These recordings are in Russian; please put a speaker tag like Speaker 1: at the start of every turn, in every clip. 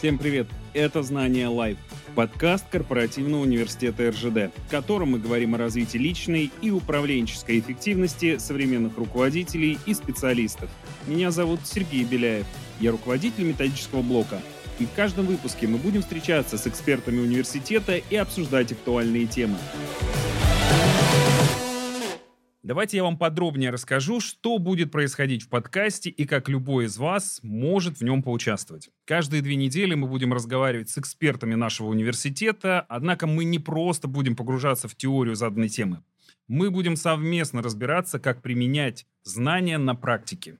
Speaker 1: Всем привет! Это «Знание Лайв» – подкаст корпоративного университета РЖД, в котором мы говорим о развитии личной и управленческой эффективности современных руководителей и специалистов. Меня зовут Сергей Беляев. Я руководитель методического блока. И в каждом выпуске мы будем встречаться с экспертами университета и обсуждать актуальные темы. Давайте я вам подробнее расскажу, что будет происходить в подкасте и как любой из вас может в нем поучаствовать. Каждые две недели мы будем разговаривать с экспертами нашего университета, однако мы не просто будем погружаться в теорию заданной темы. Мы будем совместно разбираться, как применять знания на практике.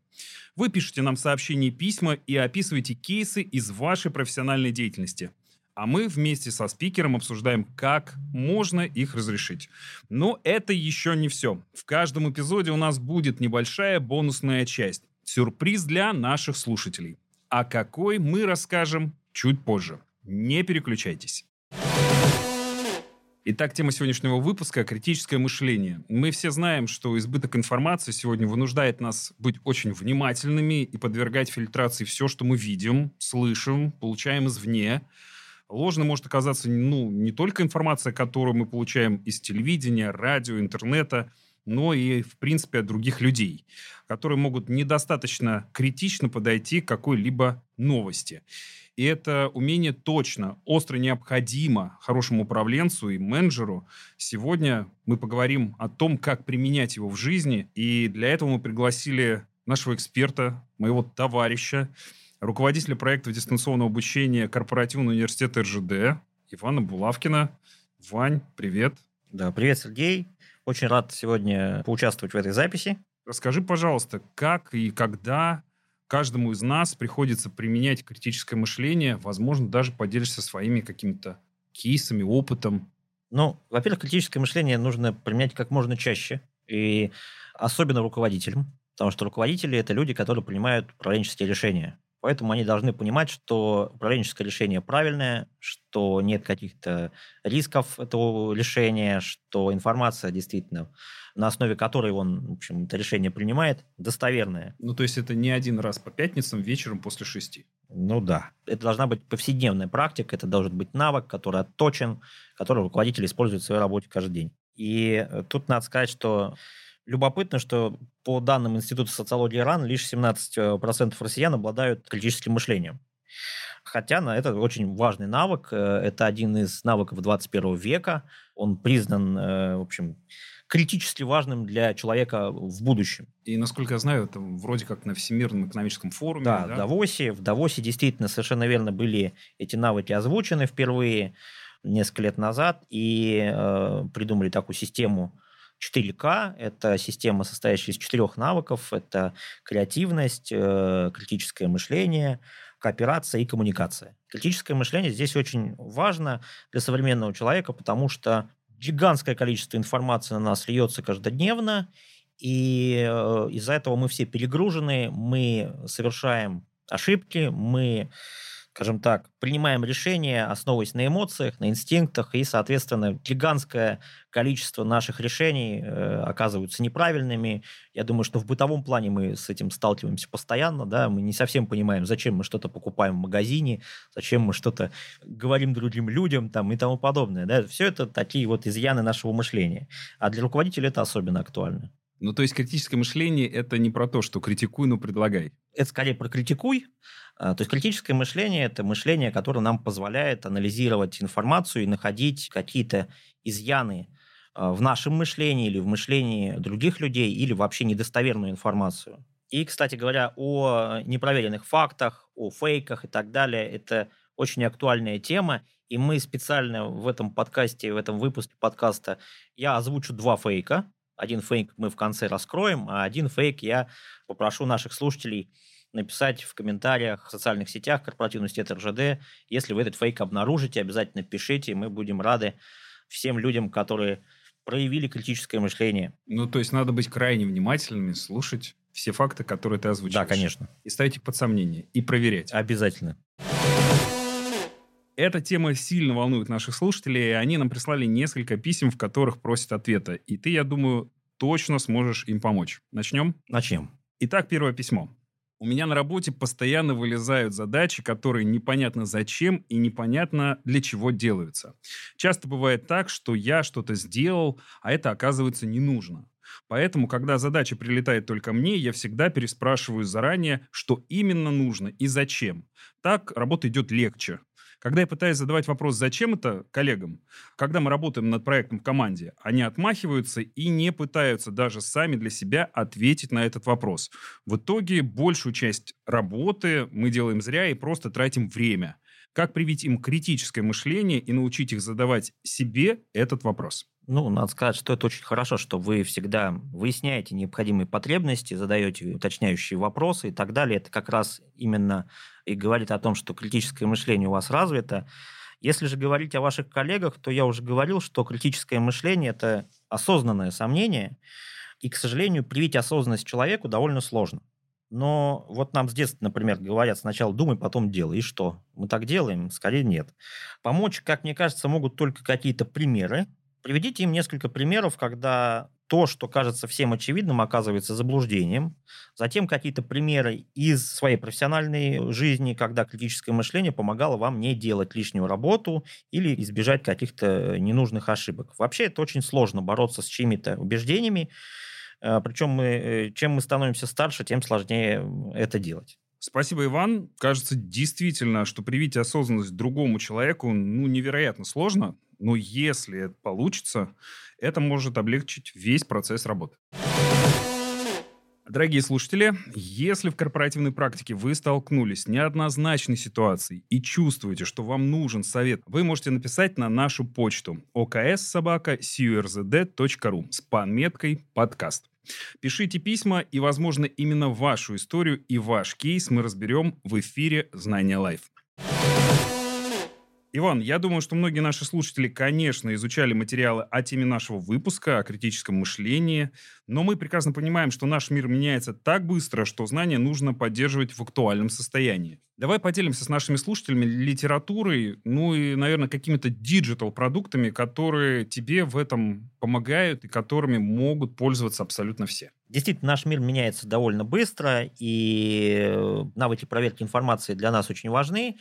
Speaker 1: Вы пишете нам сообщения и письма и описываете кейсы из вашей профессиональной деятельности а мы вместе со спикером обсуждаем, как можно их разрешить. Но это еще не все. В каждом эпизоде у нас будет небольшая бонусная часть. Сюрприз для наших слушателей. А какой мы расскажем чуть позже. Не переключайтесь. Итак, тема сегодняшнего выпуска – критическое мышление. Мы все знаем, что избыток информации сегодня вынуждает нас быть очень внимательными и подвергать фильтрации все, что мы видим, слышим, получаем извне – Ложной может оказаться ну, не только информация, которую мы получаем из телевидения, радио, интернета, но и, в принципе, от других людей, которые могут недостаточно критично подойти к какой-либо новости. И это умение точно, остро необходимо хорошему управленцу и менеджеру. Сегодня мы поговорим о том, как применять его в жизни. И для этого мы пригласили нашего эксперта, моего товарища, руководителя проекта дистанционного обучения корпоративного университета РЖД Ивана Булавкина. Вань, привет.
Speaker 2: Да, привет, Сергей. Очень рад сегодня поучаствовать в этой записи.
Speaker 1: Расскажи, пожалуйста, как и когда каждому из нас приходится применять критическое мышление, возможно, даже поделишься своими какими-то кейсами, опытом.
Speaker 2: Ну, во-первых, критическое мышление нужно применять как можно чаще, и особенно руководителям, потому что руководители – это люди, которые принимают управленческие решения. Поэтому они должны понимать, что управленческое решение правильное, что нет каких-то рисков этого решения, что информация действительно, на основе которой он, в общем, это решение принимает, достоверная.
Speaker 1: Ну, то есть это не один раз по пятницам вечером после шести?
Speaker 2: Ну да. Это должна быть повседневная практика, это должен быть навык, который отточен, который руководитель использует в своей работе каждый день. И э, тут надо сказать, что Любопытно, что по данным Института социологии РАН лишь 17% россиян обладают критическим мышлением. Хотя на это очень важный навык. Э, это один из навыков 21 века. Он признан, э, в общем, критически важным для человека в будущем.
Speaker 1: И, насколько я знаю, это вроде как на Всемирном экономическом форуме.
Speaker 2: Да, да? В Давосе. В Давосе действительно совершенно верно были эти навыки озвучены впервые несколько лет назад. И э, придумали такую систему 4К – это система, состоящая из четырех навыков. Это креативность, э, критическое мышление, кооперация и коммуникация. Критическое мышление здесь очень важно для современного человека, потому что гигантское количество информации на нас льется каждодневно, и э, из-за этого мы все перегружены, мы совершаем ошибки, мы скажем так, принимаем решения, основываясь на эмоциях, на инстинктах, и, соответственно, гигантское количество наших решений э, оказываются неправильными. Я думаю, что в бытовом плане мы с этим сталкиваемся постоянно, да, мы не совсем понимаем, зачем мы что-то покупаем в магазине, зачем мы что-то говорим другим людям там, и тому подобное. Да. Все это такие вот изъяны нашего мышления. А для руководителя это особенно актуально.
Speaker 1: Ну, то есть критическое мышление – это не про то, что критикуй, но предлагай.
Speaker 2: Это скорее про критикуй. А, то есть критическое мышление – это мышление, которое нам позволяет анализировать информацию и находить какие-то изъяны а, в нашем мышлении или в мышлении других людей, или вообще недостоверную информацию. И, кстати говоря, о непроверенных фактах, о фейках и так далее, это очень актуальная тема. И мы специально в этом подкасте, в этом выпуске подкаста, я озвучу два фейка, один фейк мы в конце раскроем, а один фейк я попрошу наших слушателей написать в комментариях в социальных сетях корпоративного университета РЖД. Если вы этот фейк обнаружите, обязательно пишите, мы будем рады всем людям, которые проявили критическое мышление.
Speaker 1: Ну, то есть надо быть крайне внимательными, слушать все факты, которые ты озвучиваешь.
Speaker 2: Да, конечно.
Speaker 1: И ставить их под сомнение, и проверять.
Speaker 2: Обязательно.
Speaker 1: Эта тема сильно волнует наших слушателей, и они нам прислали несколько писем, в которых просят ответа. И ты, я думаю, точно сможешь им помочь. Начнем?
Speaker 2: Начнем.
Speaker 1: Итак, первое письмо. У меня на работе постоянно вылезают задачи, которые непонятно зачем и непонятно для чего делаются. Часто бывает так, что я что-то сделал, а это оказывается не нужно. Поэтому, когда задача прилетает только мне, я всегда переспрашиваю заранее, что именно нужно и зачем. Так работа идет легче. Когда я пытаюсь задавать вопрос «зачем это?» коллегам, когда мы работаем над проектом в команде, они отмахиваются и не пытаются даже сами для себя ответить на этот вопрос. В итоге большую часть работы мы делаем зря и просто тратим время. Как привить им критическое мышление и научить их задавать себе этот вопрос?
Speaker 2: Ну, надо сказать, что это очень хорошо, что вы всегда выясняете необходимые потребности, задаете уточняющие вопросы и так далее. Это как раз именно и говорит о том, что критическое мышление у вас развито. Если же говорить о ваших коллегах, то я уже говорил, что критическое мышление – это осознанное сомнение, и, к сожалению, привить осознанность человеку довольно сложно. Но вот нам с детства, например, говорят сначала думай, потом делай. И что? Мы так делаем? Скорее нет. Помочь, как мне кажется, могут только какие-то примеры, Приведите им несколько примеров, когда то, что кажется всем очевидным, оказывается заблуждением. Затем какие-то примеры из своей профессиональной жизни, когда критическое мышление помогало вам не делать лишнюю работу или избежать каких-то ненужных ошибок. Вообще это очень сложно бороться с чьими-то убеждениями. Э, Причем мы, э, чем мы становимся старше, тем сложнее это делать.
Speaker 1: Спасибо, Иван. Кажется, действительно, что привить осознанность другому человеку ну, невероятно сложно. Но если получится, это может облегчить весь процесс работы. Дорогие слушатели, если в корпоративной практике вы столкнулись с неоднозначной ситуацией и чувствуете, что вам нужен совет, вы можете написать на нашу почту oks собака curzd.ru с пометкой «Подкаст». Пишите письма, и, возможно, именно вашу историю и ваш кейс мы разберем в эфире «Знания Life». Иван, я думаю, что многие наши слушатели, конечно, изучали материалы о теме нашего выпуска, о критическом мышлении, но мы прекрасно понимаем, что наш мир меняется так быстро, что знания нужно поддерживать в актуальном состоянии. Давай поделимся с нашими слушателями литературой, ну и, наверное, какими-то диджитал-продуктами, которые тебе в этом помогают и которыми могут пользоваться абсолютно все.
Speaker 2: Действительно, наш мир меняется довольно быстро, и навыки проверки информации для нас очень важны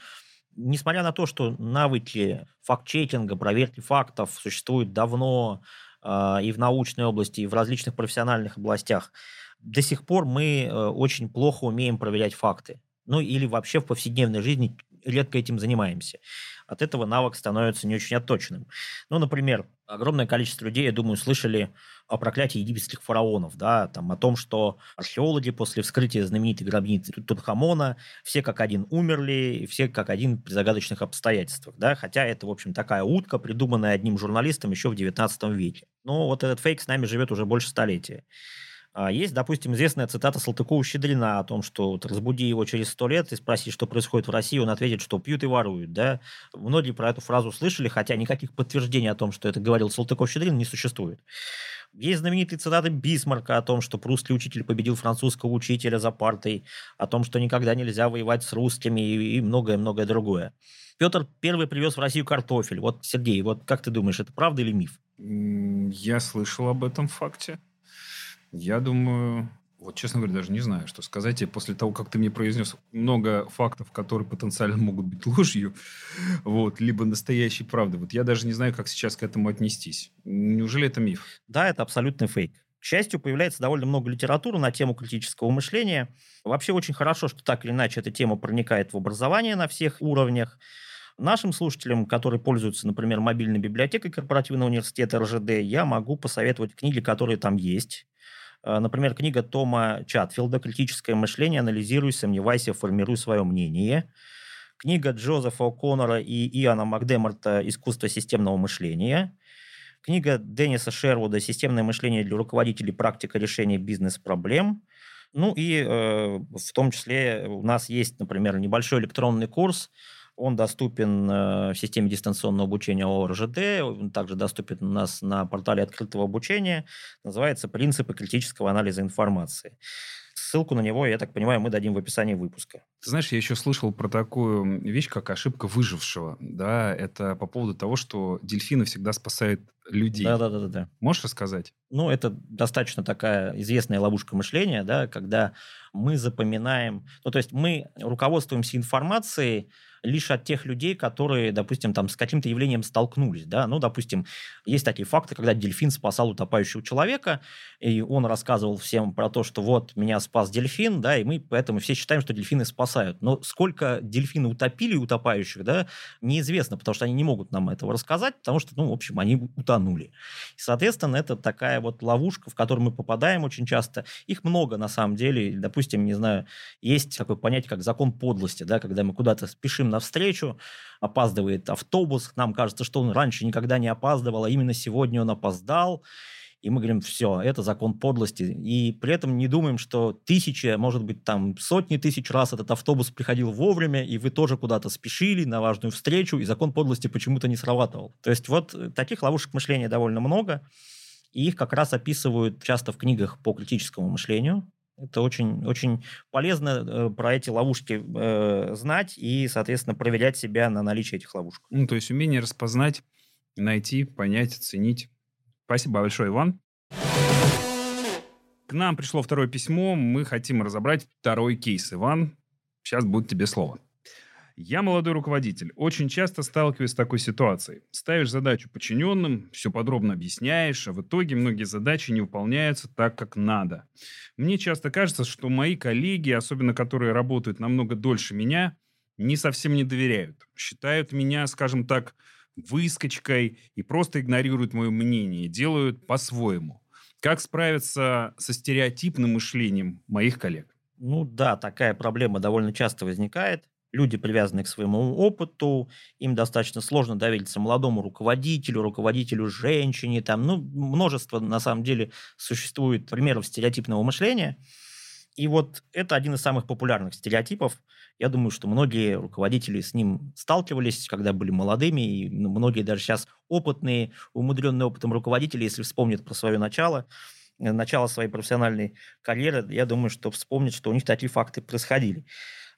Speaker 2: несмотря на то, что навыки факт-чекинга, проверки фактов существуют давно э, и в научной области, и в различных профессиональных областях, до сих пор мы э, очень плохо умеем проверять факты. Ну или вообще в повседневной жизни редко этим занимаемся. От этого навык становится не очень отточенным. Ну, например, огромное количество людей, я думаю, слышали о проклятии египетских фараонов, да, там, о том, что археологи после вскрытия знаменитой гробницы Тутанхамона все как один умерли, все как один при загадочных обстоятельствах, да, хотя это, в общем, такая утка, придуманная одним журналистом еще в 19 веке. Но вот этот фейк с нами живет уже больше столетия. А есть, допустим, известная цитата Салтыкова-Щедрина о том, что вот, разбуди его через сто лет и спроси, что происходит в России, он ответит, что пьют и воруют. Да? Многие про эту фразу слышали, хотя никаких подтверждений о том, что это говорил Салтыков-Щедрин, не существует. Есть знаменитые цитаты Бисмарка о том, что прусский учитель победил французского учителя за партой, о том, что никогда нельзя воевать с русскими и многое-многое другое. Петр первый привез в Россию картофель. Вот, Сергей, вот как ты думаешь, это правда или миф?
Speaker 1: Я слышал об этом факте. Я думаю, вот, честно говоря, даже не знаю, что сказать. И после того, как ты мне произнес много фактов, которые потенциально могут быть ложью, вот, либо настоящей правдой, вот я даже не знаю, как сейчас к этому отнестись. Неужели это миф?
Speaker 2: Да, это абсолютный фейк. К счастью, появляется довольно много литературы на тему критического мышления. Вообще очень хорошо, что так или иначе эта тема проникает в образование на всех уровнях. Нашим слушателям, которые пользуются, например, мобильной библиотекой корпоративного университета РЖД, я могу посоветовать книги, которые там есть. Э, например, книга Тома Чатфилда «Критическое мышление. Анализируй, сомневайся, формируй свое мнение». Книга Джозефа О'Коннора и Иоанна Макдемарта «Искусство системного мышления». Книга Денниса Шервуда «Системное мышление для руководителей. Практика решения бизнес-проблем». Ну и э, в том числе у нас есть, например, небольшой электронный курс он доступен э, в системе дистанционного обучения ОРЖД, он также доступен у нас на портале открытого обучения. Называется «Принципы критического анализа информации». ссылку на него, я так понимаю, мы дадим в описании выпуска.
Speaker 1: Ты знаешь, я еще слышал про такую вещь, как ошибка выжившего. Да, это по поводу того, что дельфины всегда спасают людей.
Speaker 2: Да, да, да, да.
Speaker 1: Можешь рассказать?
Speaker 2: Ну, это достаточно такая известная ловушка мышления, да, когда мы запоминаем, ну, то есть мы руководствуемся информацией, лишь от тех людей, которые, допустим, там с каким-то явлением столкнулись, да, ну, допустим, есть такие факты, когда дельфин спасал утопающего человека, и он рассказывал всем про то, что вот меня спас дельфин, да, и мы поэтому все считаем, что дельфины спасают. Но сколько дельфины утопили утопающих, да, неизвестно, потому что они не могут нам этого рассказать, потому что, ну, в общем, они утонули. И, соответственно, это такая вот ловушка, в которую мы попадаем очень часто. Их много, на самом деле. Допустим, не знаю, есть такое понятие, как закон подлости, да, когда мы куда-то спешим навстречу, опаздывает автобус, нам кажется, что он раньше никогда не опаздывал, а именно сегодня он опоздал, и мы говорим, все, это закон подлости. И при этом не думаем, что тысячи, может быть, там сотни тысяч раз этот автобус приходил вовремя, и вы тоже куда-то спешили на важную встречу, и закон подлости почему-то не срабатывал. То есть вот таких ловушек мышления довольно много, и их как раз описывают часто в книгах по критическому мышлению. Это очень, очень полезно э, про эти ловушки э, знать и, соответственно, проверять себя на наличие этих ловушек.
Speaker 1: Ну, то есть умение распознать, найти, понять, оценить. Спасибо большое, Иван. К нам пришло второе письмо. Мы хотим разобрать второй кейс. Иван, сейчас будет тебе слово. Я молодой руководитель. Очень часто сталкиваюсь с такой ситуацией. Ставишь задачу подчиненным, все подробно объясняешь, а в итоге многие задачи не выполняются так, как надо. Мне часто кажется, что мои коллеги, особенно которые работают намного дольше меня, не совсем не доверяют. Считают меня, скажем так, выскочкой и просто игнорируют мое мнение, делают по-своему. Как справиться со стереотипным мышлением моих коллег?
Speaker 2: Ну да, такая проблема довольно часто возникает люди, привязанные к своему опыту, им достаточно сложно довериться молодому руководителю, руководителю женщине, там, ну, множество, на самом деле, существует примеров стереотипного мышления, и вот это один из самых популярных стереотипов. Я думаю, что многие руководители с ним сталкивались, когда были молодыми, и ну, многие даже сейчас опытные, умудренные опытом руководители, если вспомнят про свое начало, э, начало своей профессиональной карьеры, я думаю, что вспомнят, что у них такие факты происходили.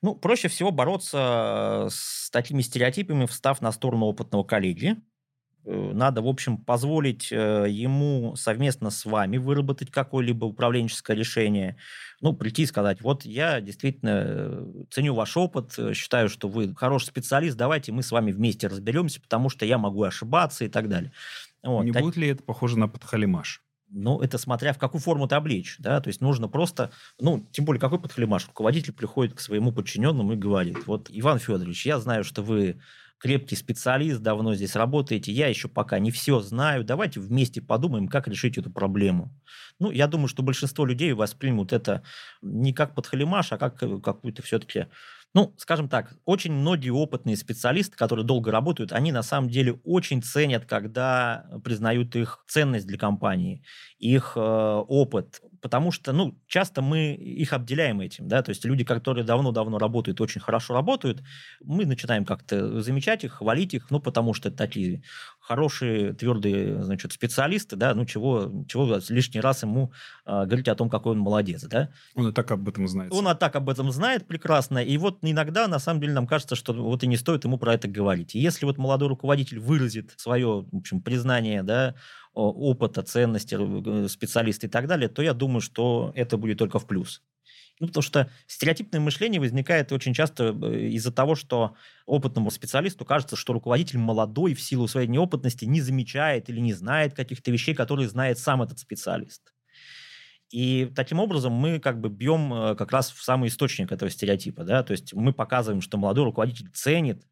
Speaker 2: Ну, проще всего бороться с такими стереотипами, встав на сторону опытного коллеги. Э, надо, в общем, позволить э, ему совместно с вами выработать какое-либо управленческое решение. Ну, прийти и сказать, вот я действительно э, ценю ваш опыт, считаю, что вы хороший специалист, давайте мы с вами вместе разберемся, потому что я могу ошибаться и так далее.
Speaker 1: Вот. Не так... будет ли это похоже на подхалимаш?
Speaker 2: Ну, это смотря в какую форму ты облечь, да, то есть нужно просто, ну, тем более, какой подхалимаш? Руководитель приходит к своему подчиненному и говорит, вот, Иван Федорович, я знаю, что вы крепкий специалист, давно здесь работаете, я еще пока не все знаю, давайте вместе подумаем, как решить эту проблему. Ну, я думаю, что большинство людей воспримут это не как подхалимаш, а как э, какую-то все-таки ну, скажем так, очень многие опытные специалисты, которые долго работают, они на самом деле очень ценят, когда признают их ценность для компании, их э, опыт, потому что, ну, часто мы их обделяем этим, да, то есть люди, которые давно-давно работают, очень хорошо работают, мы начинаем как-то замечать их, хвалить их, ну, потому что это такие хорошие, твердые, значит, специалисты, да, ну, чего, чего лишний раз ему э, говорить о том, какой он молодец, да.
Speaker 1: Он и так об этом знает.
Speaker 2: Он и так об этом знает прекрасно, и вот иногда, на самом деле, нам кажется, что вот и не стоит ему про это говорить. И если вот молодой руководитель выразит свое, в общем, признание, да, опыта, ценности э, специалиста и так далее, то я думаю, что это будет только в плюс. Ну, потому что стереотипное мышление возникает очень часто э, из-за того, что опытному специалисту кажется, что руководитель молодой в силу своей неопытности не замечает или не знает каких-то вещей, которые знает сам этот специалист. И таким образом мы как бы бьем э, как раз в самый источник этого стереотипа. Да? То есть мы показываем, что молодой руководитель ценит,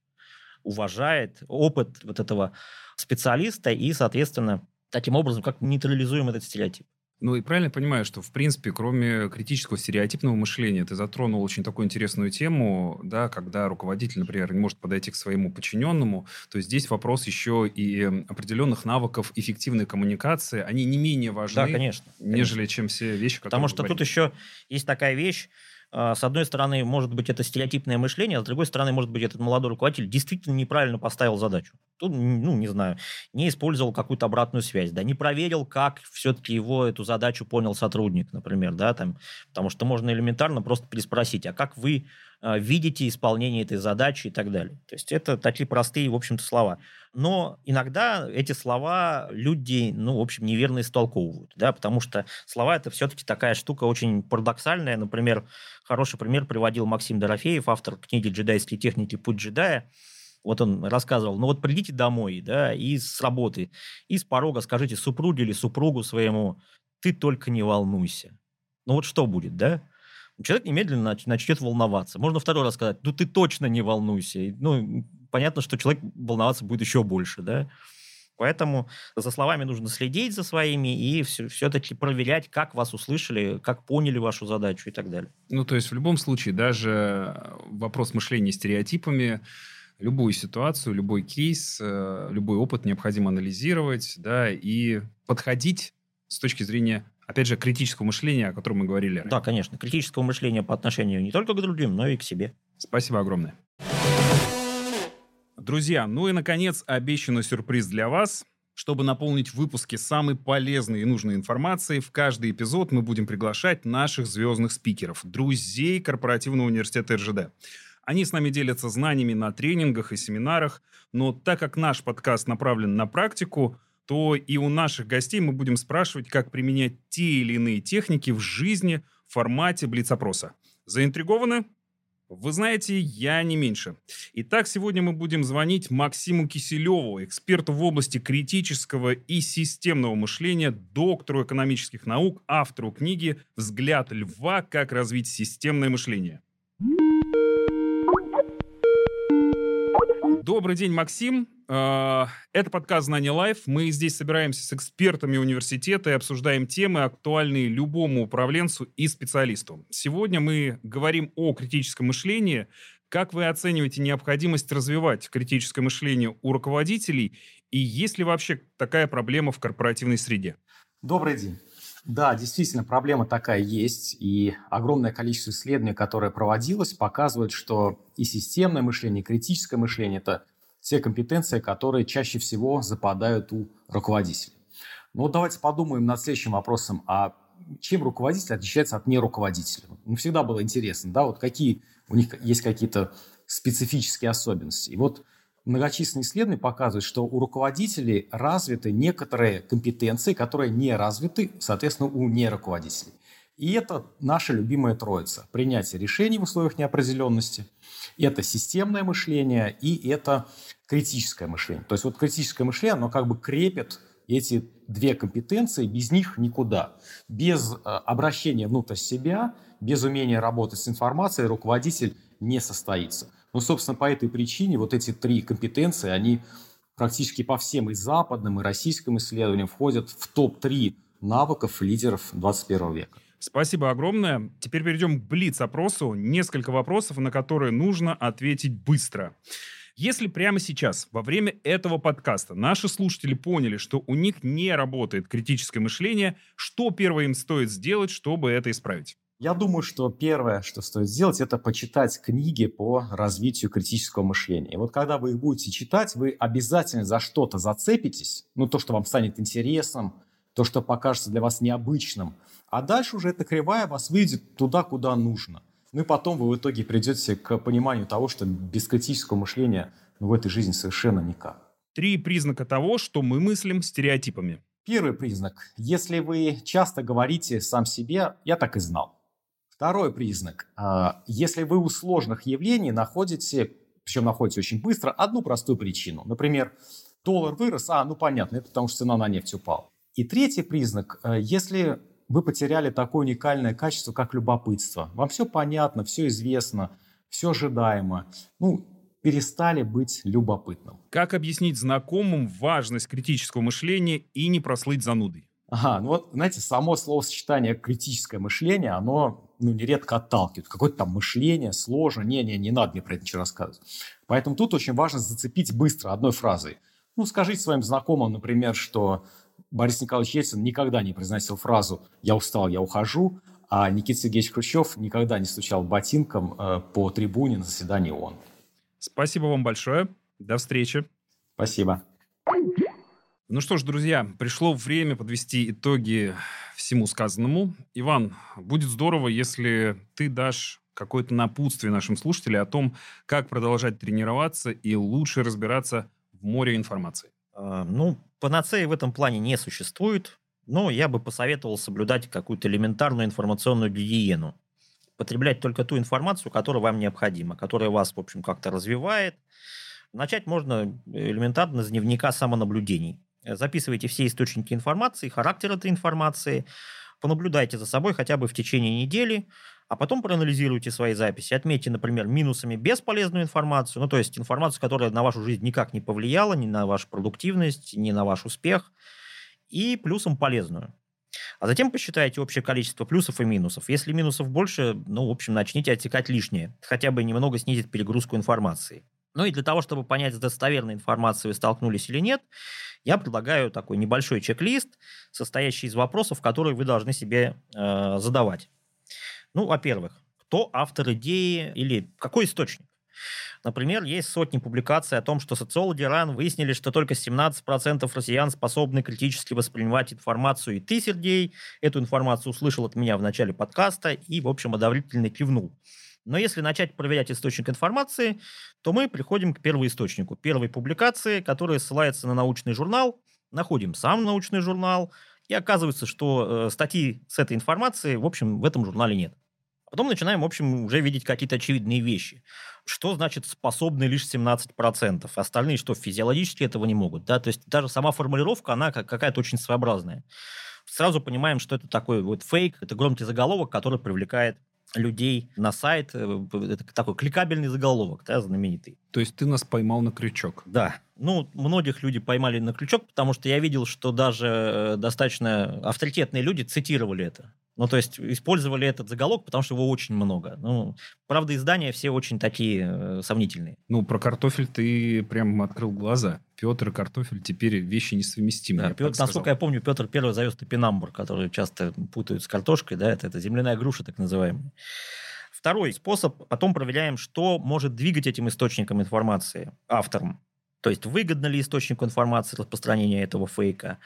Speaker 2: уважает опыт вот этого специалиста и, соответственно, таким образом, как нейтрализуем этот стереотип.
Speaker 1: Ну и правильно понимаю, что, в принципе, кроме критического стереотипного мышления, ты затронул очень такую интересную тему, да, когда руководитель, например, не может подойти к своему подчиненному, то здесь вопрос еще и определенных навыков эффективной коммуникации, они не менее важны,
Speaker 2: да, конечно,
Speaker 1: нежели чем все вещи,
Speaker 2: которые Потому что говорим. тут еще есть такая вещь, с одной стороны, может быть, это стереотипное мышление, а с другой стороны, может быть, этот молодой руководитель действительно неправильно поставил задачу. ну, не знаю, не использовал какую-то обратную связь, да, не проверил, как все-таки его эту задачу понял сотрудник, например, да, там, потому что можно элементарно просто переспросить, а как вы видите исполнение этой задачи и так далее. То есть это такие простые, в общем-то, слова. Но иногда эти слова люди, ну, в общем, неверно истолковывают, да, потому что слова это все-таки такая штука очень парадоксальная. Например, хороший пример приводил Максим Дорофеев, автор книги «Джедайские техники. Путь джедая», вот он рассказывал, ну вот придите домой, да, и с работы, и с порога скажите супруге или супругу своему, ты только не волнуйся. Ну вот что будет, да? Человек немедленно начнет волноваться. Можно второй раз сказать, ну ты точно не волнуйся. Ну, понятно, что человек волноваться будет еще больше, да? Поэтому за словами нужно следить за своими и все, все-таки проверять, как вас услышали, как поняли вашу задачу и так далее.
Speaker 1: Ну, то есть в любом случае, даже вопрос мышления стереотипами, любую ситуацию, любой кейс, э, любой опыт необходимо анализировать, да, и подходить с точки зрения, опять же, критического мышления, о котором мы говорили ранее.
Speaker 2: Да, конечно. Критического мышления по отношению не только к другим, но и к себе.
Speaker 1: Спасибо огромное. Друзья, ну и, наконец, обещанный сюрприз для вас. Чтобы наполнить выпуски самой полезной и нужной информацией, в каждый эпизод мы будем приглашать наших звездных спикеров, друзей корпоративного университета РЖД. Они с нами делятся знаниями на тренингах и семинарах, но так как наш подкаст направлен на практику, то и у наших гостей мы будем спрашивать, как применять те или иные техники в жизни в формате блиц-опроса. Заинтригованы? Вы знаете, я не меньше. Итак, сегодня мы будем звонить Максиму Киселеву, эксперту в области критического и системного мышления, доктору экономических наук, автору книги «Взгляд льва. Как развить системное мышление». Добрый день, Максим. А, это подкаст «Знание Life». Мы здесь собираемся с экспертами университета и обсуждаем темы, актуальные любому управленцу и специалисту. Сегодня мы говорим о критическом мышлении. Как вы оцениваете необходимость развивать критическое мышление у руководителей? И есть ли вообще такая проблема в корпоративной среде?
Speaker 3: Добрый день. Да, действительно, проблема такая есть, и огромное количество исследований, которое проводилось, показывает, что и системное мышление, и критическое мышление – это те компетенции, которые чаще всего западают у руководителей. Ну вот давайте подумаем над следующим вопросом, а чем руководитель отличается от неруководителя? Ну, всегда было интересно, да, вот какие у них есть какие-то специфические особенности. И вот многочисленные исследования показывают, что у руководителей развиты некоторые компетенции, которые не развиты, соответственно, у неруководителей. И это наша любимая троица. Принятие решений в условиях неопределенности, это системное мышление и это критическое мышление. То есть вот критическое мышление, оно как бы крепит эти две компетенции, без них никуда. Без э, обращения внутрь себя, без умения работать с информацией руководитель не состоится. Ну, собственно, по этой причине вот эти три компетенции, они практически по всем и западным, и российским исследованиям входят в топ-3 навыков лидеров 21 века.
Speaker 1: Спасибо огромное. Теперь перейдем к Блиц-опросу. Несколько вопросов, на которые нужно ответить быстро. Если прямо сейчас, во время этого подкаста, наши слушатели поняли, что у них не работает критическое мышление, что первое им стоит сделать, чтобы это исправить?
Speaker 3: Я думаю, что первое, что стоит сделать, это почитать книги по развитию критического мышления. И вот когда вы их будете читать, вы обязательно за что-то зацепитесь, ну, то, что вам станет интересным, то, что покажется для вас необычным. А дальше уже эта кривая вас выведет туда, куда нужно. Ну и потом вы в итоге придете к пониманию того, что без критического мышления ну, в этой жизни совершенно никак.
Speaker 1: Три признака того, что мы мыслим стереотипами.
Speaker 3: Первый признак. Если вы часто говорите сам себе «я так и знал», Второй признак. А, если вы у сложных явлений находите, причем находите очень быстро, одну простую причину. Например, доллар вырос, а, ну понятно, это потому что цена на нефть упала. И третий признак. А, если вы потеряли такое уникальное качество, как любопытство, вам все понятно, все известно, все ожидаемо, ну, перестали быть любопытным.
Speaker 1: Как объяснить знакомым важность критического мышления и не прослыть занудой?
Speaker 3: Ага, ну вот, знаете, само словосочетание «критическое мышление», оно ну, нередко отталкивает. Какое-то там мышление, сложно. Не-не, не надо мне про это ничего рассказывать. Поэтому тут очень важно зацепить быстро одной фразой. Ну, скажите своим знакомым, например, что Борис Николаевич Ельцин никогда не произносил фразу «я устал, я ухожу», а Никита Сергеевич Хрущев никогда не стучал ботинком э, по трибуне на заседании ООН.
Speaker 1: Спасибо вам большое. До встречи.
Speaker 3: Спасибо.
Speaker 1: Ну что ж, друзья, пришло время подвести итоги всему сказанному. Иван, будет здорово, если ты дашь какое-то напутствие нашим слушателям о том, как продолжать тренироваться и лучше разбираться в море информации.
Speaker 2: А, ну, панацеи в этом плане не существует, но я бы посоветовал соблюдать какую-то элементарную информационную гигиену. Потреблять только ту информацию, которая вам необходима, которая вас, в общем, как-то развивает. Начать можно элементарно с дневника самонаблюдений. Записывайте все источники информации, характер этой информации, понаблюдайте за собой хотя бы в течение недели, а потом проанализируйте свои записи. Отметьте, например, минусами бесполезную информацию, ну, то есть информацию, которая на вашу жизнь никак не повлияла, ни на вашу продуктивность, ни на ваш успех, и плюсом полезную. А затем посчитайте общее количество плюсов и минусов. Если минусов больше, ну, в общем, начните отсекать лишнее. Хотя бы немного снизит перегрузку информации. Ну и для того, чтобы понять, с достоверной информацией вы столкнулись или нет, я предлагаю такой небольшой чек-лист, состоящий из вопросов, которые вы должны себе э, задавать. Ну, во-первых, кто автор идеи или какой источник? Например, есть сотни публикаций о том, что социологи РАН выяснили, что только 17% россиян способны критически воспринимать информацию, и ты, Сергей, эту информацию услышал от меня в начале подкаста и, в общем, одобрительно кивнул. Но если начать проверять источник информации, то мы приходим к первоисточнику, первой публикации, которая ссылается на научный журнал, находим сам научный журнал, и оказывается, что э, статьи с этой информацией, в общем, в этом журнале нет. А потом начинаем, в общем, уже видеть какие-то очевидные вещи. Что значит способны лишь 17%? Остальные что, физиологически этого не могут? Да? То есть даже сама формулировка, она какая-то очень своеобразная. Сразу понимаем, что это такой вот фейк, это громкий заголовок, который привлекает людей на сайт. Э, это такой кликабельный заголовок, да, знаменитый.
Speaker 1: То есть ты нас поймал на крючок?
Speaker 2: Да. Ну, многих людей поймали на крючок, потому что я видел, что даже э, достаточно авторитетные люди цитировали это. Ну, то есть использовали этот заголовок, потому что его очень много. Ну, правда, издания все очень такие э, сомнительные.
Speaker 1: Ну, про картофель ты прям открыл глаза. Петр и картофель теперь вещи несовместимые.
Speaker 2: Да, Петр, насколько я помню, Петр первый завез топинамбур, который часто путают с картошкой, да, это, это земляная груша так называемая. Второй способ, потом проверяем, что может двигать этим источником информации автором. То есть выгодно ли источнику информации распространение этого фейка,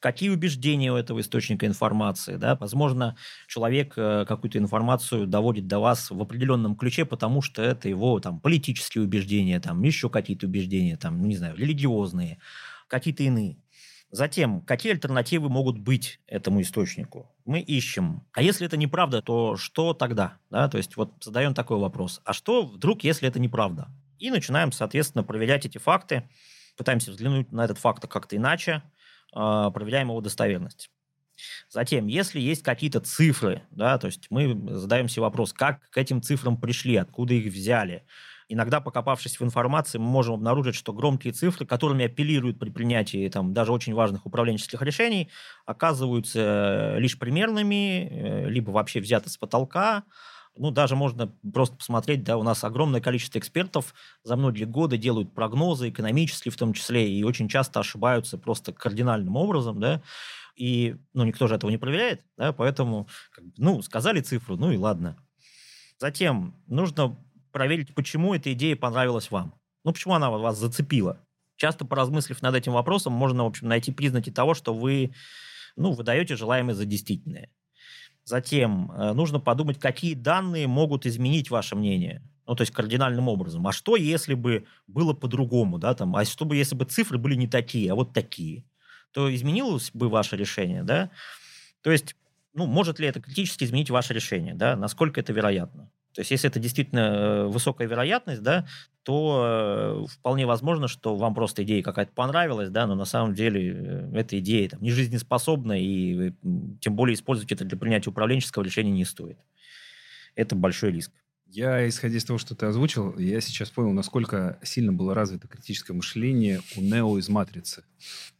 Speaker 2: какие убеждения у этого источника информации. Да? Возможно, человек э, какую-то информацию доводит до вас в определенном ключе, потому что это его там, политические убеждения, там, еще какие-то убеждения, там, не знаю, религиозные, какие-то иные. Затем, какие альтернативы могут быть этому источнику? Мы ищем. А если это неправда, то что тогда? Да, то есть вот задаем такой вопрос. А что вдруг, если это неправда? И начинаем, соответственно, проверять эти факты, пытаемся взглянуть на этот факт как-то иначе, проверяем его достоверность. Затем, если есть какие-то цифры, да, то есть мы задаем себе вопрос, как к этим цифрам пришли, откуда их взяли. Иногда, покопавшись в информации, мы можем обнаружить, что громкие цифры, которыми апеллируют при принятии там, даже очень важных управленческих решений, оказываются лишь примерными, э, либо вообще взяты с потолка, ну, даже можно просто посмотреть, да, у нас огромное количество экспертов за многие годы делают прогнозы, экономические в том числе, и очень часто ошибаются просто кардинальным образом, да, и, ну, никто же этого не проверяет, да, поэтому, ну, сказали цифру, ну и ладно. Затем нужно проверить, почему эта идея понравилась вам. Ну, почему она вас зацепила. Часто, поразмыслив над этим вопросом, можно, в общем, найти признаки того, что вы, ну, выдаете желаемое за действительное. Затем э, нужно подумать, какие данные могут изменить ваше мнение. Ну, то есть кардинальным образом. А что, если бы было по-другому, да, там, а что бы, если бы цифры были не такие, а вот такие, то изменилось бы ваше решение, да? То есть, ну, может ли это критически изменить ваше решение, да? Насколько это вероятно? То есть, если это действительно э, высокая вероятность, да, то э, вполне возможно, что вам просто идея какая-то понравилась, да, но на самом деле э, эта идея там, не жизнеспособна, и тем более использовать это для принятия управленческого решения не стоит. Это большой риск.
Speaker 1: Я, исходя из того, что ты озвучил, я сейчас понял, насколько сильно было развито критическое мышление у Нео из «Матрицы».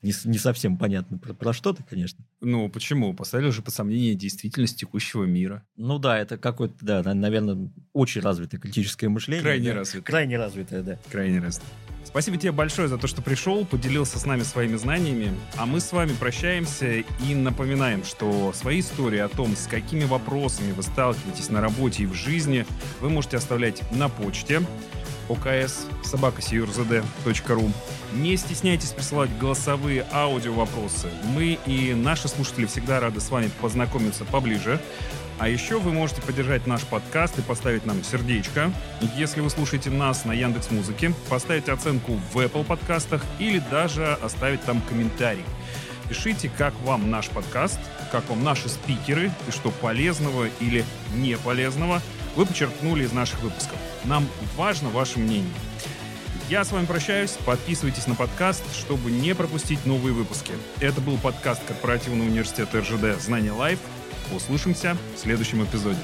Speaker 2: Не, не совсем понятно, про, про что ты, конечно.
Speaker 1: Ну, почему? Поставили же под сомнение действительность текущего мира.
Speaker 2: Ну да, это какое-то, да, наверное, очень развитое критическое мышление.
Speaker 1: Крайне
Speaker 2: да?
Speaker 1: развитое.
Speaker 2: Крайне развитое, да.
Speaker 1: Крайне развитое. Спасибо тебе большое за то, что пришел, поделился с нами своими знаниями. А мы с вами прощаемся и напоминаем, что свои истории о том, с какими вопросами вы сталкиваетесь на работе и в жизни, вы можете оставлять на почте окс собакасиюрзд.ру. Не стесняйтесь присылать голосовые аудио вопросы. Мы и наши слушатели всегда рады с вами познакомиться поближе. А еще вы можете поддержать наш подкаст и поставить нам сердечко, если вы слушаете нас на Яндекс Музыке, поставить оценку в Apple подкастах или даже оставить там комментарий. Пишите, как вам наш подкаст, как вам наши спикеры и что полезного или не полезного вы подчеркнули из наших выпусков. Нам важно ваше мнение. Я с вами прощаюсь. Подписывайтесь на подкаст, чтобы не пропустить новые выпуски. Это был подкаст корпоративного университета РЖД «Знание Life». Услышимся в следующем эпизоде.